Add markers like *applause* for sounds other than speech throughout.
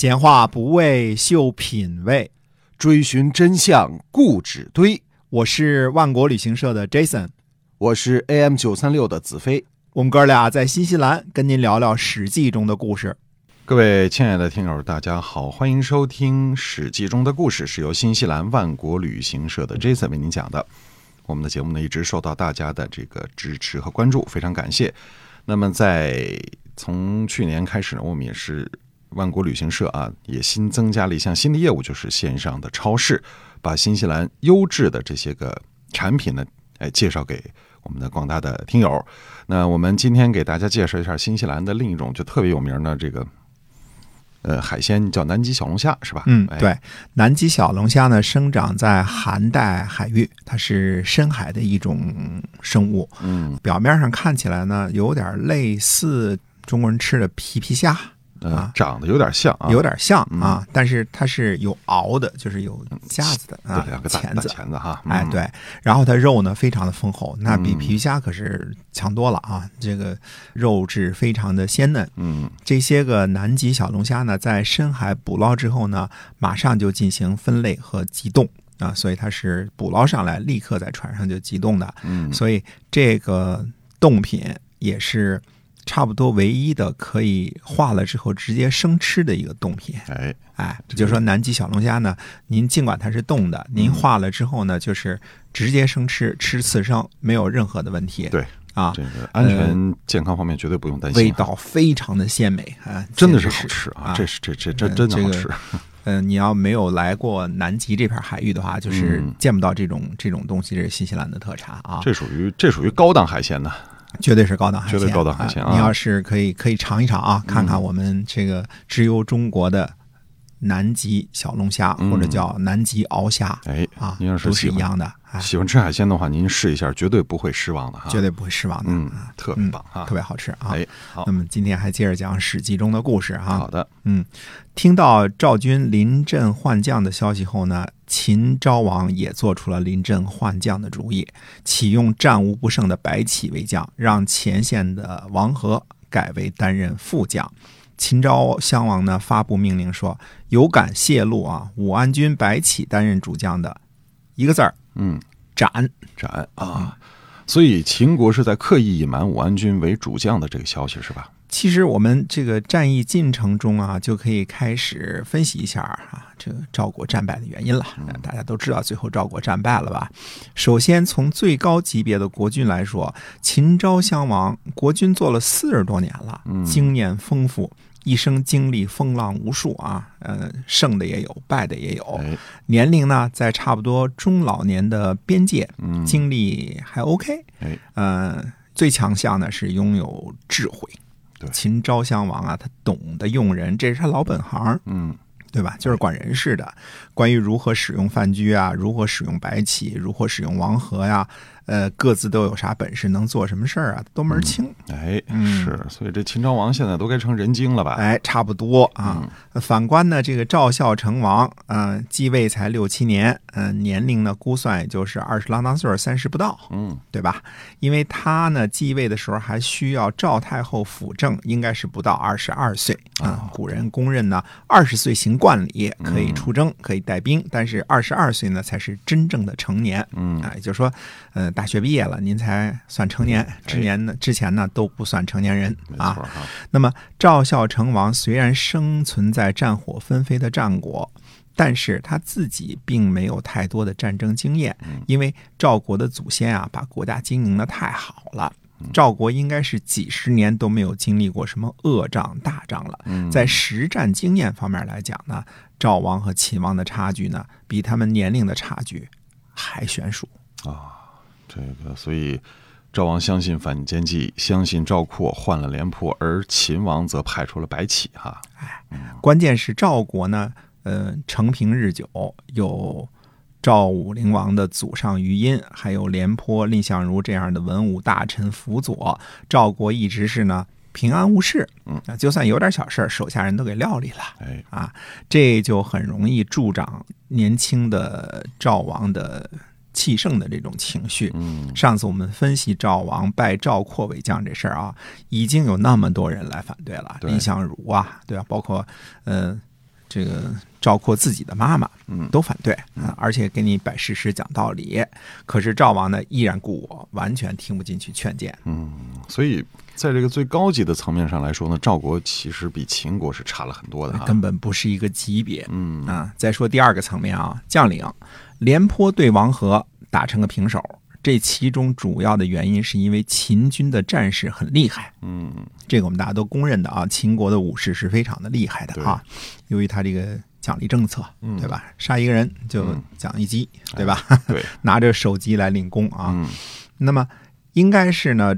闲话不为秀品味，追寻真相固执堆。我是万国旅行社的 Jason，我是 AM 九三六的子飞。我们哥俩在新西兰跟您聊聊《史记》中的故事。各位亲爱的听友，大家好，欢迎收听《史记》中的故事，是由新西兰万国旅行社的 Jason 为您讲的。我们的节目呢，一直受到大家的这个支持和关注，非常感谢。那么，在从去年开始呢，我们也是万国旅行社啊，也新增加了一项新的业务，就是线上的超市，把新西兰优质的这些个产品呢，哎，介绍给我们的广大的听友。那我们今天给大家介绍一下新西兰的另一种就特别有名的这个。呃，海鲜叫南极小龙虾是吧？嗯，对，南极小龙虾呢，生长在寒带海域，它是深海的一种生物。嗯，表面上看起来呢，有点类似中国人吃的皮皮虾。啊，长得有点像，啊，有点像啊，但是它是有螯的，就是有夹子的啊，两个钳子，钳子哈，哎对，然后它肉呢非常的丰厚，那比皮皮虾可是强多了啊，这个肉质非常的鲜嫩。嗯，这些个南极小龙虾呢，在深海捕捞之后呢，马上就进行分类和急冻啊，所以它是捕捞上来立刻在船上就急冻的。嗯，所以这个冻品也是。差不多唯一的可以化了之后直接生吃的一个冻品，哎哎，就是说南极小龙虾呢，您尽管它是冻的，您化了之后呢，就是直接生吃，吃刺生没有任何的问题。对啊，这个安全健康方面绝对不用担心。味道非常的鲜美啊，真的是好吃啊！这是这这这真的好吃。嗯，你要没有来过南极这片海域的话，就是见不到这种这种东西，这是新西兰的特产啊。这属于这属于高档海鲜呢。绝对是高档海鲜，绝对高档海鲜啊！你要是可以可以尝一尝啊，看看我们这个直邮中国的南极小龙虾，或者叫南极鳌虾，哎啊，您要是都是一样的。喜欢吃海鲜的话，您试一下，绝对不会失望的哈，绝对不会失望的，嗯，特别棒啊，特别好吃啊！哎，好，那么今天还接着讲《史记》中的故事哈。好的，嗯，听到赵军临阵换将的消息后呢，秦昭王也做出了临阵换将的主意，启用战无不胜的白起为将，让前线的王和改为担任副将。秦昭襄王呢发布命令说：“有敢泄露啊，武安君白起担任主将的，一个字儿。”嗯，斩斩啊！所以秦国是在刻意隐瞒武安君为主将的这个消息，是吧？其实我们这个战役进程中啊，就可以开始分析一下啊，这个赵国战败的原因了。大家都知道最后赵国战败了吧？首先从最高级别的国君来说，秦昭襄王国君做了四十多年了，经验丰富。一生经历风浪无数啊，呃，胜的也有，败的也有。年龄呢，在差不多中老年的边界，经历还 OK。哎，呃，最强项呢是拥有智慧。秦昭襄王啊，他懂得用人，这是他老本行。嗯。对吧？就是管人事的，关于如何使用范雎啊，如何使用白起，如何使用王和呀，呃，各自都有啥本事，能做什么事儿啊，都门儿清。哎，是，所以这秦昭王现在都该成人精了吧？哎，差不多啊。反观呢，这个赵孝成王，嗯，继位才六七年，嗯，年龄呢估算也就是二十郎当岁，三十不到，嗯，对吧？因为他呢继位的时候还需要赵太后辅政，应该是不到二十二岁啊。古人公认呢，二十岁行。冠礼可以出征，可以带兵，但是二十二岁呢才是真正的成年。嗯啊，也就是说，呃，大学毕业了，您才算成年。之年呢，之前呢都不算成年人啊。那么赵孝成王虽然生存在战火纷飞的战国，但是他自己并没有太多的战争经验，因为赵国的祖先啊把国家经营的太好了。赵国应该是几十年都没有经历过什么恶仗大仗了。在实战经验方面来讲呢，赵王和秦王的差距呢，比他们年龄的差距还悬殊啊。这个，所以赵王相信反间计，相信赵括换了廉颇，而秦王则派出了白起。哈，哎，关键是赵国呢，呃，承平日久有。赵武灵王的祖上余音，还有廉颇、蔺相如这样的文武大臣辅佐，赵国一直是呢平安无事。嗯，就算有点小事手下人都给料理了。哎，啊，这就很容易助长年轻的赵王的气盛的这种情绪。嗯，上次我们分析赵王拜赵括为将这事儿啊，已经有那么多人来反对了，蔺相如啊，对吧？包括呃。这个赵括自己的妈妈，嗯都反对啊，而且给你摆事实讲道理。可是赵王呢，依然故我，完全听不进去劝谏。嗯所以在这个最高级的层面上来说呢，赵国其实比秦国是差了很多的哈。根本不是一个级别。嗯啊，再说第二个层面啊，将领廉颇对王和打成个平手，这其中主要的原因是因为秦军的战士很厉害，嗯这个我们大家都公认的啊，秦国的武士是非常的厉害的啊，由于他这个奖励政策，嗯对吧？杀一个人就嗯奖一击，对吧？对，*laughs* 拿着首级来领功啊，嗯那么应该是呢，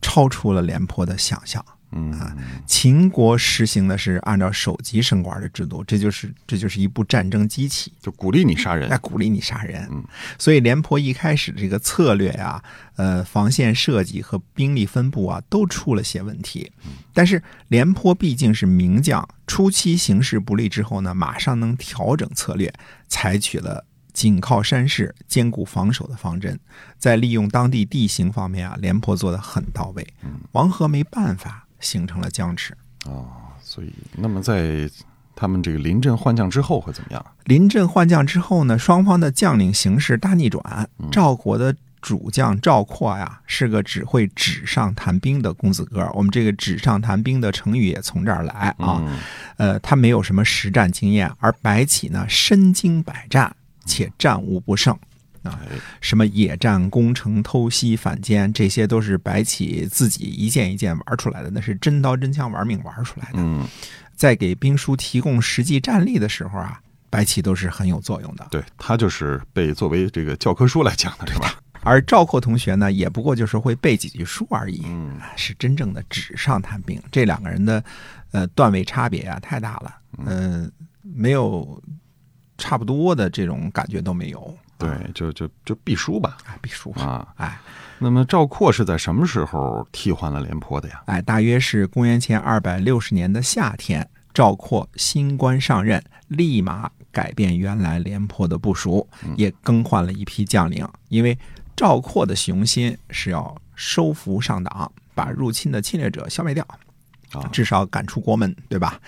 超出了廉颇的想象。嗯啊秦国实行的是按照首级升官的制度，这就是这就是一部战争机器，就鼓励你杀人来。鼓励你杀人。嗯所以廉颇一开始这个策略呀、呃，防线设计和兵力分布啊，都出了些问题。但是廉颇毕竟是名将，初期形势不利之后呢，马上能调整策略，采取了。紧靠山势、坚固防守的方针，在利用当地地形方面啊，廉颇做的很到位。王和没办法，形成了僵持。哦，所以那么在他们这个临阵换将之后会怎么样？临阵换将之后呢，双方的将领形势大逆转。赵国的主将赵括呀，是个只会纸上谈兵的公子哥。我们这个纸上谈兵的成语也从这儿来啊。嗯呃，他没有什么实战经验，而白起呢，身经百战，且战无不胜。啊，哎什么野战、攻城、偷袭、反间，这些都是白起自己一件一件玩出来的，那是真刀真枪玩命玩出来的。嗯，在给兵书提供实际战力的时候啊，白起都是很有作用的。对他就是被作为这个教科书来讲的，是吧？而赵括同学呢，也不过就是会背几句书而已，嗯是真正的纸上谈兵。这两个人的呃段位差别啊太大了，嗯、没有差不多的这种感觉都没有。对，就就就必输吧。哎，必输啊，哎那么赵括是在什么时候替换了廉颇的呀？哎，大约是公元前二百六十年的夏天，赵括新官上任，立马改变原来廉颇的部署，也更换了一批将领。因为赵括的雄心是要收服上党，把入侵的侵略者消灭掉。啊，至少赶出国门，对吧？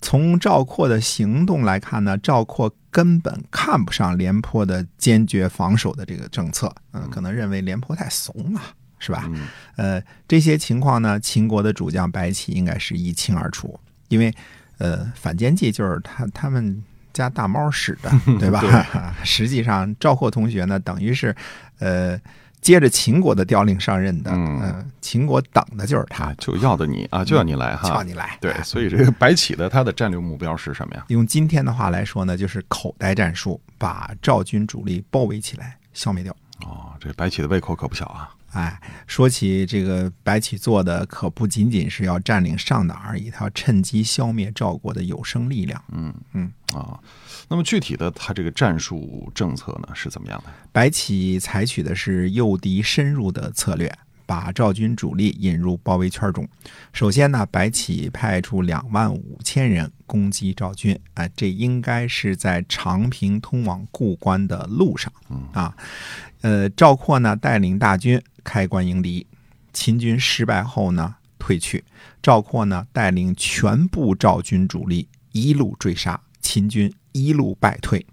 从赵括的行动来看呢，赵括根本看不上廉颇的坚决防守的这个政策，嗯、可能认为廉颇太怂了，是吧？嗯呃，这些情况呢，秦国的主将白起应该是一清二楚，因为呃，反间计就是他他们家大猫使的，对吧？*laughs* *laughs* 实际上，赵括同学呢，等于是呃。接着秦国的调令上任的，嗯呃秦国等的就是他啊，，就要的你啊，就要你来哈，要你来。对，所以这个白起的他的战略目标是什么呀？用今天的话来说呢，就是口袋战术，把赵军主力包围起来，消灭掉。哦，这白起的胃口可不小啊。哎，说起这个白起做的，可不仅仅是要占领上党而已，他要趁机消灭赵国的有生力量。嗯嗯啊，那么具体的他这个战术政策呢是怎么样的？白起采取的是诱敌深入的策略，把赵军主力引入包围圈中。首先呢，白起派出两万五千人攻击赵军，啊、这应该是在长平通往故关的路上啊。呃，赵括呢带领大军开关迎敌，秦军失败后呢退去，赵括呢带领全部赵军主力一路追杀，秦军一路败退。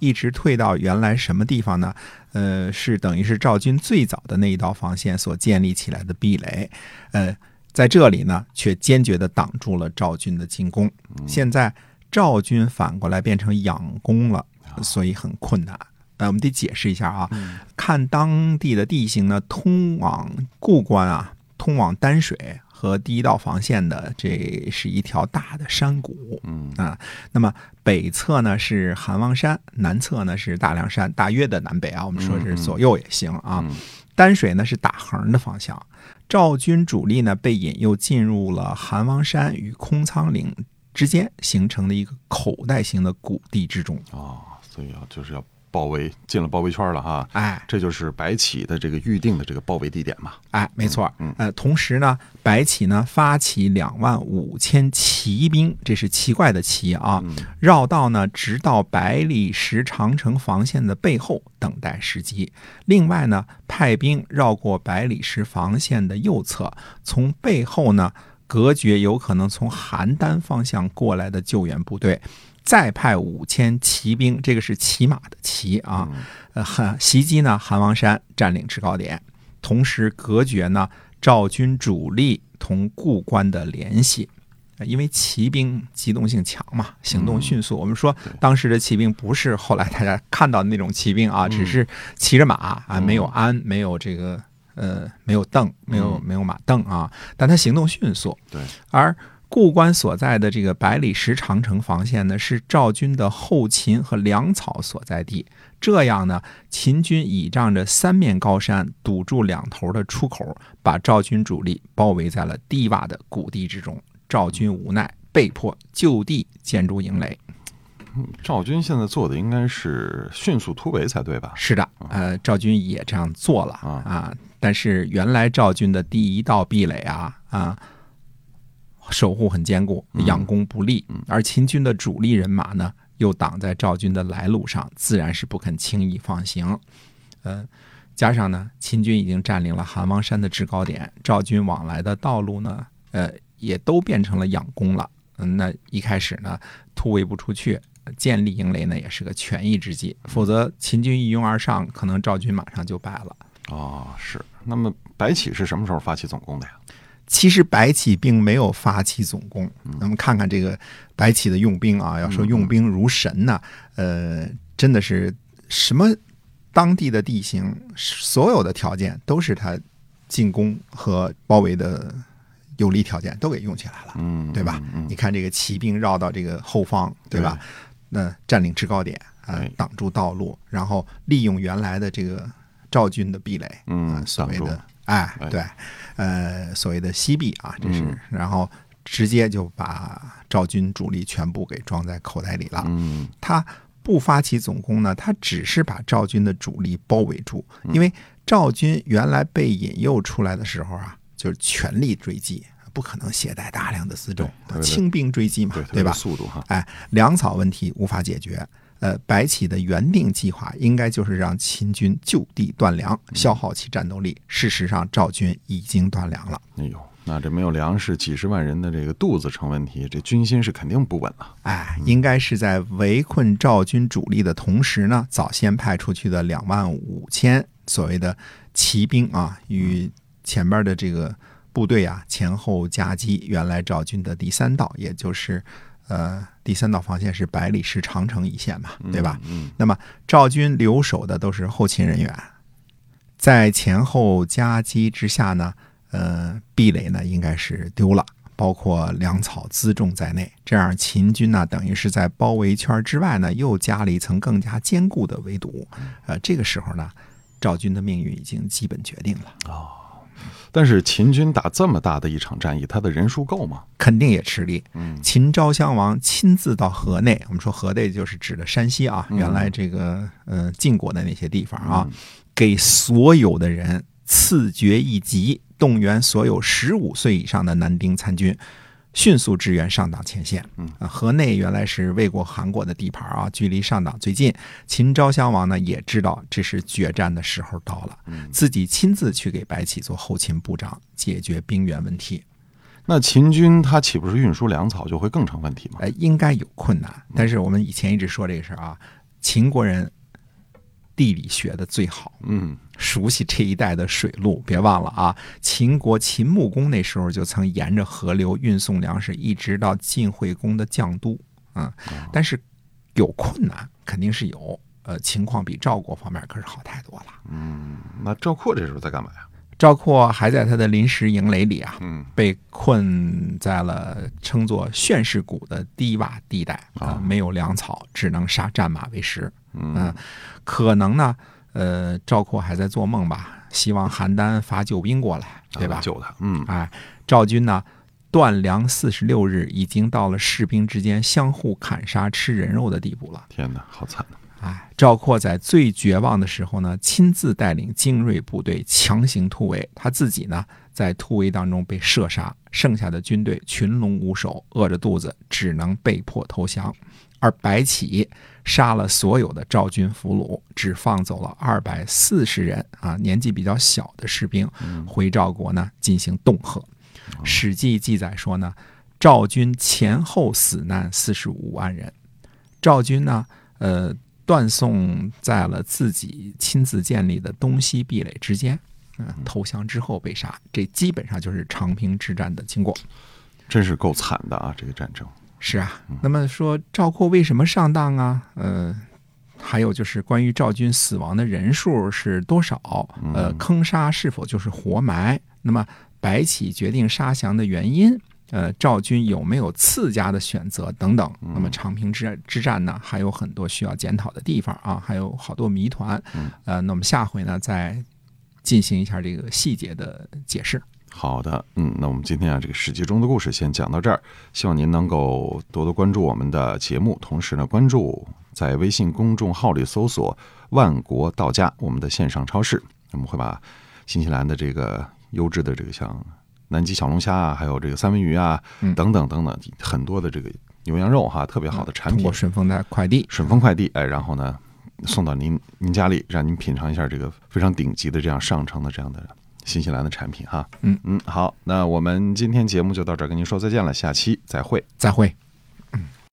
一直退到原来什么地方呢？呃，是等于是赵军最早的那一道防线所建立起来的壁垒，呃，在这里呢，却坚决地挡住了赵军的进攻。现在赵军反过来变成仰攻了，所以很困难。呃，我们得解释一下啊，看当地的地形呢，通往固关啊，通往丹水和第一道防线的，这是一条大的山谷。嗯啊，那么北侧呢是韩王山，南侧呢是大凉山，大约的南北啊，我们说是左右也行啊。嗯丹水呢是打横的方向，赵军主力呢被引诱进入了韩王山与空仓岭之间形成的一个口袋型的谷地之中。哦，所以啊就是要包围，进了包围圈了哈。哎这就是白起的这个预定的这个包围地点嘛。哎，没错嗯，呃，同时呢，白起呢发起两万五千骑兵，这是奇怪的骑啊，绕道呢直到百里石长城防线的背后等待时机。另外呢，派兵绕过百里石防线的右侧，从背后呢隔绝有可能从邯郸方向过来的救援部队。再派五千骑兵，这个是骑马的骑啊，呃，韩袭击呢韩王山，占领制高点，同时隔绝呢赵军主力同故关的联系。因为骑兵机动性强嘛，行动迅速。我们说当时的骑兵不是后来大家看到的那种骑兵啊，只是骑着马啊，没有鞍，没有这个呃，没有凳，没有没有马凳啊，但他行动迅速。对，而故关所在的这个百里石长城防线呢，是赵军的后勤和粮草所在地。这样呢，秦军倚仗着三面高山堵住两头的出口，把赵军主力包围在了低洼的谷地之中。赵军无奈，被迫就地建筑营垒。赵军现在做的应该是迅速突围才对吧？是的，呃，赵军也这样做了啊。但是原来赵军的第一道壁垒啊啊，守护很坚固，养攻不利。而秦军的主力人马呢，又挡在赵军的来路上，自然是不肯轻易放行。呃，加上呢，秦军已经占领了韩王山的制高点，赵军往来的道路呢，呃。也都变成了仰攻了，嗯，那一开始呢，突围不出去，建立营垒呢也是个权宜之计，否则秦军一拥而上，可能赵军马上就败了。哦，是。那么白起是什么时候发起总攻的呀？其实白起并没有发起总攻。咱们看看这个白起的用兵啊，要说用兵如神呢，呃，真的是什么当地的地形，所有的条件都是他进攻和包围的。有利条件都给用起来了，嗯，对吧？你看这个骑兵绕到这个后方，对吧？那占领制高点啊，挡住道路，然后利用原来的这个赵军的壁垒，嗯，所谓的哎，对，呃，所谓的西壁啊，这是，然后直接就把赵军主力全部给装在口袋里了。嗯，他不发起总攻呢，他只是把赵军的主力包围住，因为赵军原来被引诱出来的时候啊。就是全力追击，不可能携带大量的辎重，轻兵追击嘛，对吧？速度哈，哎，粮草问题无法解决。呃，白起的原定计划应该就是让秦军就地断粮，消耗其战斗力。事实上，赵军已经断粮了。哎呦，那这没有粮食，几十万人的这个肚子成问题，这军心是肯定不稳了。哎，应该是在围困赵军主力的同时呢，早先派出去的两万五千所谓的骑兵啊，与。前边的这个部队啊，前后夹击原来赵军的第三道，也就是呃第三道防线是百里石长城一线嘛，对吧？嗯。那么赵军留守的都是后勤人员，在前后夹击之下呢，呃，壁垒呢应该是丢了，包括粮草辎重在内。这样秦军呢，等于是在包围圈之外呢，又加了一层更加坚固的围堵。呃，这个时候呢，赵军的命运已经基本决定了。哦。但是秦军打这么大的一场战役，他的人数够吗？肯定也吃力。嗯，秦昭襄王亲自到河内，我们说河内就是指的山西啊，原来这个呃晋国的那些地方啊，给所有的人赐爵一级，动员所有十五岁以上的男丁参军。迅速支援上党前线。嗯啊，河内原来是魏国、韩国的地盘啊，距离上党最近。秦昭襄王呢也知道这是决战的时候到了，自己亲自去给白起做后勤部长，解决兵源问题。那秦军他岂不是运输粮草就会更成问题吗？哎，应该有困难。但是我们以前一直说这个事儿啊，秦国人。地理学的最好，嗯，熟悉这一带的水路，别忘了啊！秦国秦穆公那时候就曾沿着河流运送粮食，一直到晋惠公的绛都，嗯，但是有困难肯定是有，呃，情况比赵国方面可是好太多了。嗯，那赵括这时候在干嘛呀？赵括还在他的临时营垒里啊，嗯，被困在了称作炫氏谷的低洼地带啊，没有粮草，只能杀战马为食。嗯，可能呢，呃，赵括还在做梦吧，希望邯郸发救兵过来，对吧？救他，嗯，哎，赵军呢，断粮四十六日，已经到了士兵之间相互砍杀、吃人肉的地步了。天哪，好惨呐！哎，赵括在最绝望的时候呢，亲自带领精锐部队强行突围，他自己呢，在突围当中被射杀，剩下的军队群龙无首，饿着肚子，只能被迫投降。而白起杀了所有的赵军俘虏，只放走了二百四十人啊，年纪比较小的士兵，回赵国呢进行恫吓。《史记》记载说呢，赵军前后死难四十五万人，赵军呢，呃，断送在了自己亲自建立的东西壁垒之间。嗯，投降之后被杀，这基本上就是长平之战的经过。真是够惨的啊！这个战争是啊。那么说赵括为什么上当啊？呃，还有就是关于赵军死亡的人数是多少？呃，坑杀是否就是活埋？那么白起决定杀降的原因？呃，赵军有没有次家的选择等等？那么长平之之战呢，还有很多需要检讨的地方啊，还有好多谜团。呃，那么下回呢，再进行一下这个细节的解释。好的，嗯，那我们今天啊，这个史记中的故事先讲到这儿。希望您能够多多关注我们的节目，同时呢，关注在微信公众号里搜索“万国到家”我们的线上超市，我们会把新西兰的这个优质的这个像。南极小龙虾啊，还有这个三文鱼啊，等等等等，很多的这个牛羊肉哈，特别好的产品。通过顺丰的快递，顺丰快递，哎，然后呢，送到您您家里，让您品尝一下这个非常顶级的这样上乘的这样的新西兰的产品哈。嗯嗯，好，那我们今天节目就到这儿，跟您说再见了，下期再会，再会。